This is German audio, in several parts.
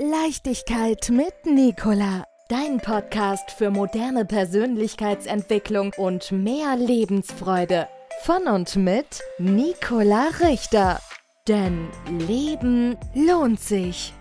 Leichtigkeit mit Nicola. Dein Podcast für moderne Persönlichkeitsentwicklung und mehr Lebensfreude. Von und mit Nicola Richter. Denn Leben lohnt sich.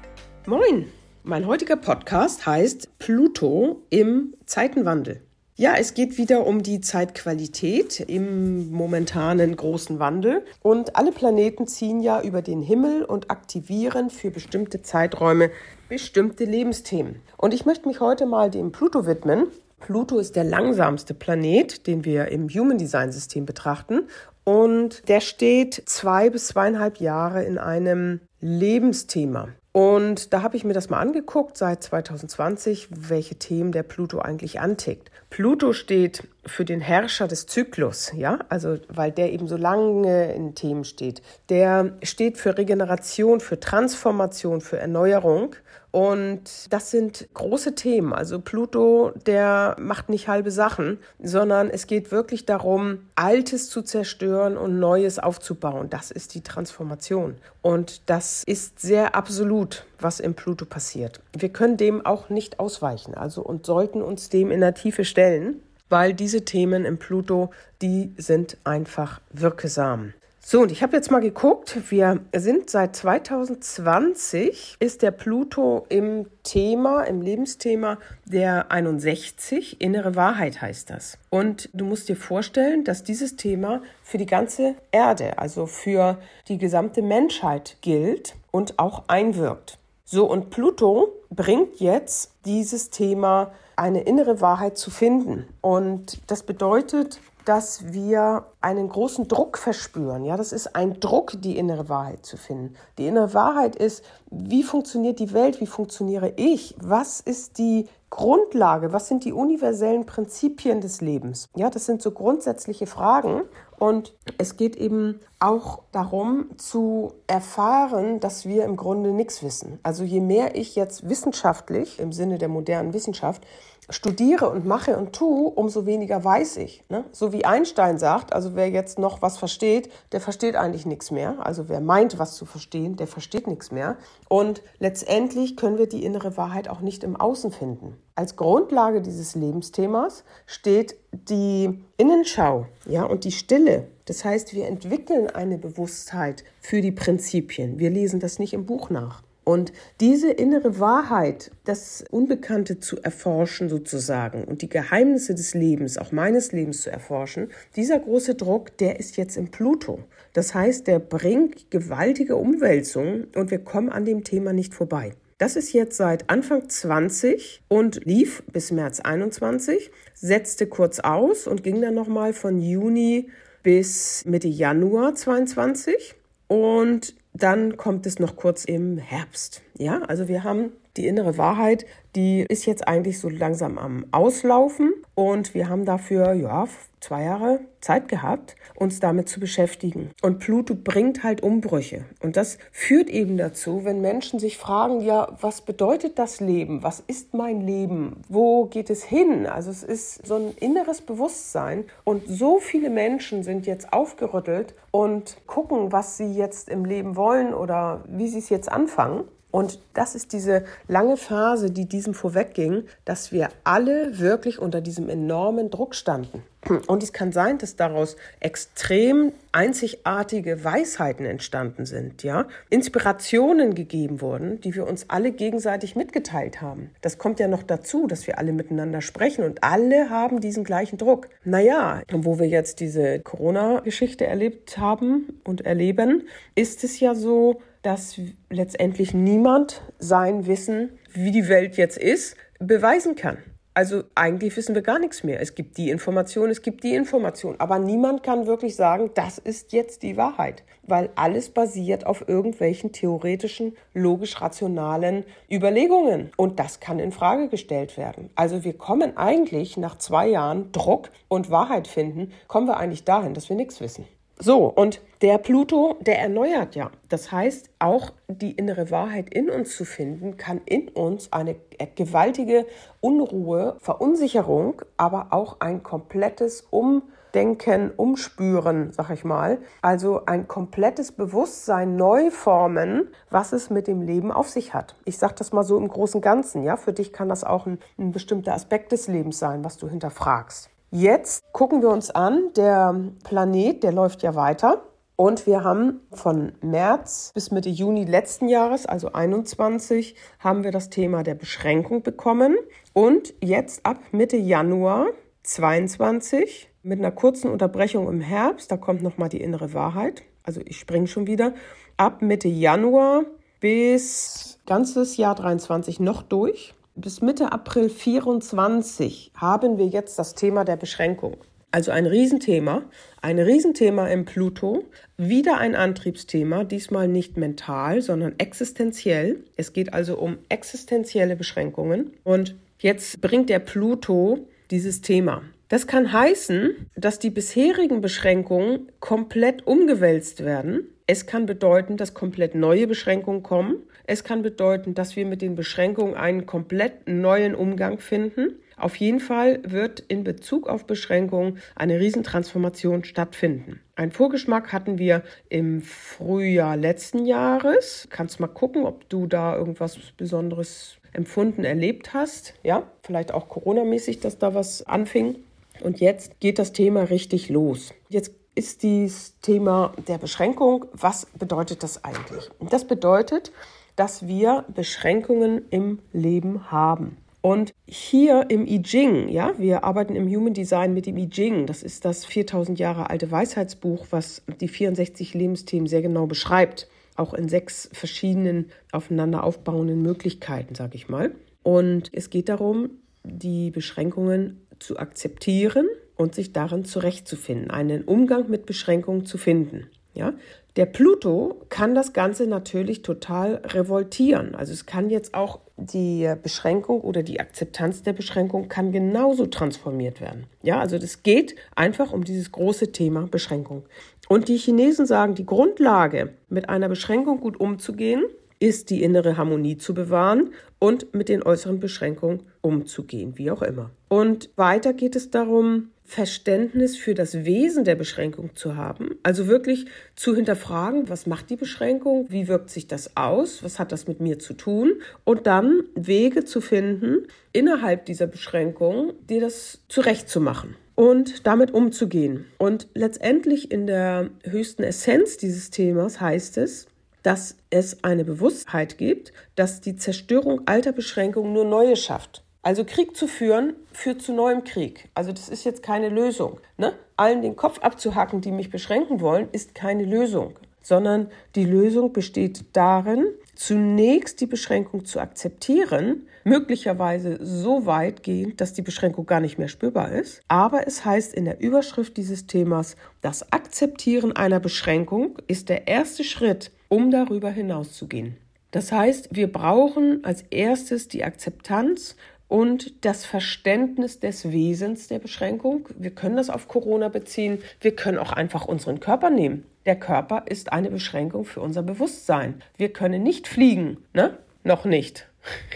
Moin! Mein heutiger Podcast heißt Pluto im Zeitenwandel. Ja, es geht wieder um die Zeitqualität im momentanen großen Wandel. Und alle Planeten ziehen ja über den Himmel und aktivieren für bestimmte Zeiträume bestimmte Lebensthemen. Und ich möchte mich heute mal dem Pluto widmen. Pluto ist der langsamste Planet, den wir im Human Design System betrachten. Und der steht zwei bis zweieinhalb Jahre in einem Lebensthema. Und da habe ich mir das mal angeguckt seit 2020, welche Themen der Pluto eigentlich antickt. Pluto steht für den Herrscher des Zyklus, ja, also weil der eben so lange in Themen steht. Der steht für Regeneration, für Transformation, für Erneuerung. Und das sind große Themen. Also Pluto, der macht nicht halbe Sachen, sondern es geht wirklich darum, Altes zu zerstören und Neues aufzubauen. Das ist die Transformation. Und das ist sehr absolut, was im Pluto passiert. Wir können dem auch nicht ausweichen, also und sollten uns dem in der Tiefe stellen, weil diese Themen im Pluto, die sind einfach wirksam. So, und ich habe jetzt mal geguckt, wir sind seit 2020, ist der Pluto im Thema, im Lebensthema der 61, innere Wahrheit heißt das. Und du musst dir vorstellen, dass dieses Thema für die ganze Erde, also für die gesamte Menschheit gilt und auch einwirkt. So, und Pluto bringt jetzt dieses Thema, eine innere Wahrheit zu finden. Und das bedeutet, dass wir einen großen Druck verspüren. Ja, das ist ein Druck, die innere Wahrheit zu finden. Die innere Wahrheit ist, wie funktioniert die Welt? Wie funktioniere ich? Was ist die Grundlage? Was sind die universellen Prinzipien des Lebens? Ja, das sind so grundsätzliche Fragen. Und es geht eben auch darum zu erfahren, dass wir im Grunde nichts wissen. Also je mehr ich jetzt wissenschaftlich im Sinne der modernen Wissenschaft studiere und mache und tue, umso weniger weiß ich. Ne? So wie Einstein sagt, also wer jetzt noch was versteht, der versteht eigentlich nichts mehr. Also wer meint, was zu verstehen, der versteht nichts mehr. Und letztendlich können wir die innere Wahrheit auch nicht im Außen finden. Als Grundlage dieses Lebensthemas steht die Innenschau, ja, und die Stille. Das heißt, wir entwickeln eine Bewusstheit für die Prinzipien. Wir lesen das nicht im Buch nach. Und diese innere Wahrheit, das Unbekannte zu erforschen sozusagen und die Geheimnisse des Lebens, auch meines Lebens zu erforschen, dieser große Druck, der ist jetzt im Pluto. Das heißt, der bringt gewaltige Umwälzungen und wir kommen an dem Thema nicht vorbei. Das ist jetzt seit Anfang 20 und lief bis März 21, setzte kurz aus und ging dann nochmal von Juni bis Mitte Januar 22 und dann kommt es noch kurz im Herbst. Ja, also wir haben die innere Wahrheit, die ist jetzt eigentlich so langsam am Auslaufen und wir haben dafür, ja, zwei Jahre Zeit gehabt, uns damit zu beschäftigen. Und Pluto bringt halt Umbrüche. Und das führt eben dazu, wenn Menschen sich fragen, ja, was bedeutet das Leben? Was ist mein Leben? Wo geht es hin? Also es ist so ein inneres Bewusstsein. Und so viele Menschen sind jetzt aufgerüttelt und gucken, was sie jetzt im Leben wollen oder wie sie es jetzt anfangen. Und das ist diese lange Phase, die diesem vorwegging, dass wir alle wirklich unter diesem enormen Druck standen. Und es kann sein, dass daraus extrem einzigartige Weisheiten entstanden sind, ja, Inspirationen gegeben wurden, die wir uns alle gegenseitig mitgeteilt haben. Das kommt ja noch dazu, dass wir alle miteinander sprechen und alle haben diesen gleichen Druck. Naja, wo wir jetzt diese Corona-Geschichte erlebt haben und erleben, ist es ja so, dass letztendlich niemand sein Wissen, wie die Welt jetzt ist, beweisen kann. Also eigentlich wissen wir gar nichts mehr. Es gibt die Information, es gibt die Information, aber niemand kann wirklich sagen, das ist jetzt die Wahrheit, weil alles basiert auf irgendwelchen theoretischen, logisch-rationalen Überlegungen und das kann in Frage gestellt werden. Also wir kommen eigentlich nach zwei Jahren Druck und Wahrheit finden, kommen wir eigentlich dahin, dass wir nichts wissen. So, und der Pluto, der erneuert ja. Das heißt, auch die innere Wahrheit in uns zu finden, kann in uns eine gewaltige Unruhe, Verunsicherung, aber auch ein komplettes Um Umdenken, Umspüren, sag ich mal. Also ein komplettes Bewusstsein neu formen, was es mit dem Leben auf sich hat. Ich sag das mal so im großen Ganzen, ja. Für dich kann das auch ein, ein bestimmter Aspekt des Lebens sein, was du hinterfragst. Jetzt gucken wir uns an, der Planet, der läuft ja weiter. Und wir haben von März bis Mitte Juni letzten Jahres, also 21, haben wir das Thema der Beschränkung bekommen. Und jetzt ab Mitte Januar 22 mit einer kurzen Unterbrechung im Herbst, da kommt nochmal die innere Wahrheit. Also ich springe schon wieder. Ab Mitte Januar bis ganzes Jahr 23 noch durch. Bis Mitte April 24 haben wir jetzt das Thema der Beschränkung. Also ein Riesenthema, ein Riesenthema im Pluto, wieder ein Antriebsthema, diesmal nicht mental, sondern existenziell. Es geht also um existenzielle Beschränkungen. Und jetzt bringt der Pluto dieses Thema. Das kann heißen, dass die bisherigen Beschränkungen komplett umgewälzt werden. Es kann bedeuten, dass komplett neue Beschränkungen kommen. Es kann bedeuten, dass wir mit den Beschränkungen einen komplett neuen Umgang finden. Auf jeden Fall wird in Bezug auf Beschränkungen eine Riesentransformation stattfinden. Ein Vorgeschmack hatten wir im Frühjahr letzten Jahres. Kannst mal gucken, ob du da irgendwas Besonderes empfunden, erlebt hast. Ja, vielleicht auch Corona-mäßig, dass da was anfing. Und jetzt geht das Thema richtig los. Jetzt ist dieses Thema der Beschränkung. Was bedeutet das eigentlich? Das bedeutet, dass wir Beschränkungen im Leben haben. Und hier im I Ching, ja, wir arbeiten im Human Design mit dem I Ching. Das ist das 4000 Jahre alte Weisheitsbuch, was die 64 Lebensthemen sehr genau beschreibt. Auch in sechs verschiedenen aufeinander aufbauenden Möglichkeiten, sage ich mal. Und es geht darum, die Beschränkungen zu akzeptieren und sich darin zurechtzufinden, einen Umgang mit Beschränkungen zu finden. Ja? Der Pluto kann das Ganze natürlich total revoltieren. Also es kann jetzt auch die Beschränkung oder die Akzeptanz der Beschränkung kann genauso transformiert werden. Ja, also das geht einfach um dieses große Thema Beschränkung. Und die Chinesen sagen, die Grundlage, mit einer Beschränkung gut umzugehen, ist die innere Harmonie zu bewahren und mit den äußeren Beschränkungen umzugehen, wie auch immer. Und weiter geht es darum, Verständnis für das Wesen der Beschränkung zu haben. Also wirklich zu hinterfragen, was macht die Beschränkung, wie wirkt sich das aus, was hat das mit mir zu tun und dann Wege zu finden, innerhalb dieser Beschränkung dir das zurechtzumachen und damit umzugehen. Und letztendlich in der höchsten Essenz dieses Themas heißt es, dass es eine Bewusstheit gibt, dass die Zerstörung alter Beschränkungen nur neue schafft. Also Krieg zu führen führt zu neuem Krieg. Also das ist jetzt keine Lösung. Ne? Allen den Kopf abzuhacken, die mich beschränken wollen, ist keine Lösung, sondern die Lösung besteht darin, zunächst die Beschränkung zu akzeptieren, möglicherweise so weit gehend, dass die Beschränkung gar nicht mehr spürbar ist. Aber es heißt in der Überschrift dieses Themas, das Akzeptieren einer Beschränkung ist der erste Schritt, um darüber hinauszugehen. Das heißt, wir brauchen als erstes die Akzeptanz und das Verständnis des Wesens der Beschränkung. Wir können das auf Corona beziehen. Wir können auch einfach unseren Körper nehmen. Der Körper ist eine Beschränkung für unser Bewusstsein. Wir können nicht fliegen, ne? Noch nicht.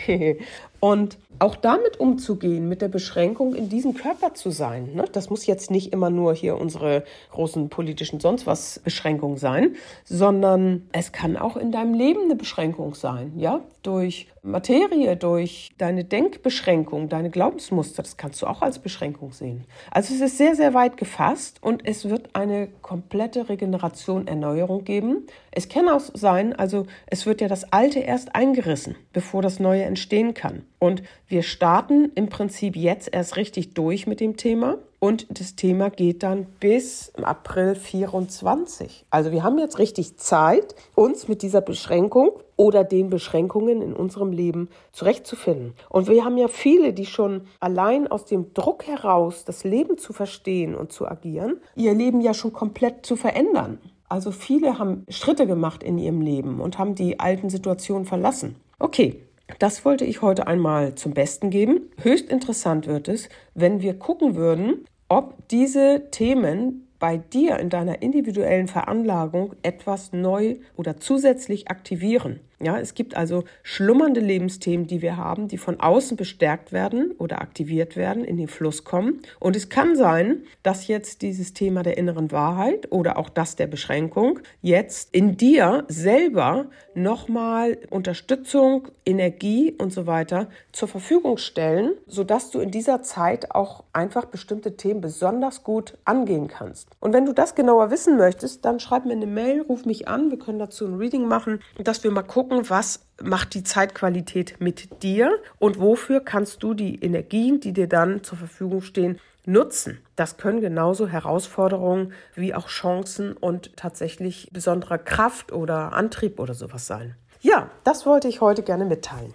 und auch damit umzugehen, mit der Beschränkung in diesem Körper zu sein. Ne? Das muss jetzt nicht immer nur hier unsere großen politischen sonst was Beschränkungen sein, sondern es kann auch in deinem Leben eine Beschränkung sein, ja, durch Materie, durch deine Denkbeschränkung, deine Glaubensmuster, das kannst du auch als Beschränkung sehen. Also es ist sehr, sehr weit gefasst und es wird eine komplette Regeneration, Erneuerung geben. Es kann auch sein, also es wird ja das Alte erst eingerissen, bevor das Neue entstehen kann. Und wir starten im Prinzip jetzt erst richtig durch mit dem Thema. Und das Thema geht dann bis April 24. Also wir haben jetzt richtig Zeit, uns mit dieser Beschränkung oder den Beschränkungen in unserem Leben zurechtzufinden. Und wir haben ja viele, die schon allein aus dem Druck heraus, das Leben zu verstehen und zu agieren, ihr Leben ja schon komplett zu verändern. Also viele haben Schritte gemacht in ihrem Leben und haben die alten Situationen verlassen. Okay, das wollte ich heute einmal zum Besten geben. Höchst interessant wird es, wenn wir gucken würden, ob diese Themen bei dir in deiner individuellen Veranlagung etwas neu oder zusätzlich aktivieren. Ja, es gibt also schlummernde Lebensthemen, die wir haben, die von außen bestärkt werden oder aktiviert werden, in den Fluss kommen. Und es kann sein, dass jetzt dieses Thema der inneren Wahrheit oder auch das der Beschränkung jetzt in dir selber nochmal Unterstützung, Energie und so weiter zur Verfügung stellen, sodass du in dieser Zeit auch einfach bestimmte Themen besonders gut angehen kannst. Und wenn du das genauer wissen möchtest, dann schreib mir eine Mail, ruf mich an, wir können dazu ein Reading machen, dass wir mal gucken, was macht die Zeitqualität mit dir und wofür kannst du die Energien, die dir dann zur Verfügung stehen, nutzen. Das können genauso Herausforderungen wie auch Chancen und tatsächlich besonderer Kraft oder Antrieb oder sowas sein. Ja, das wollte ich heute gerne mitteilen.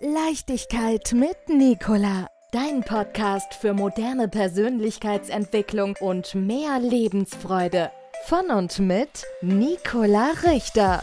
Leichtigkeit mit Nicola. Dein Podcast für moderne Persönlichkeitsentwicklung und mehr Lebensfreude. Von und mit Nicola Richter.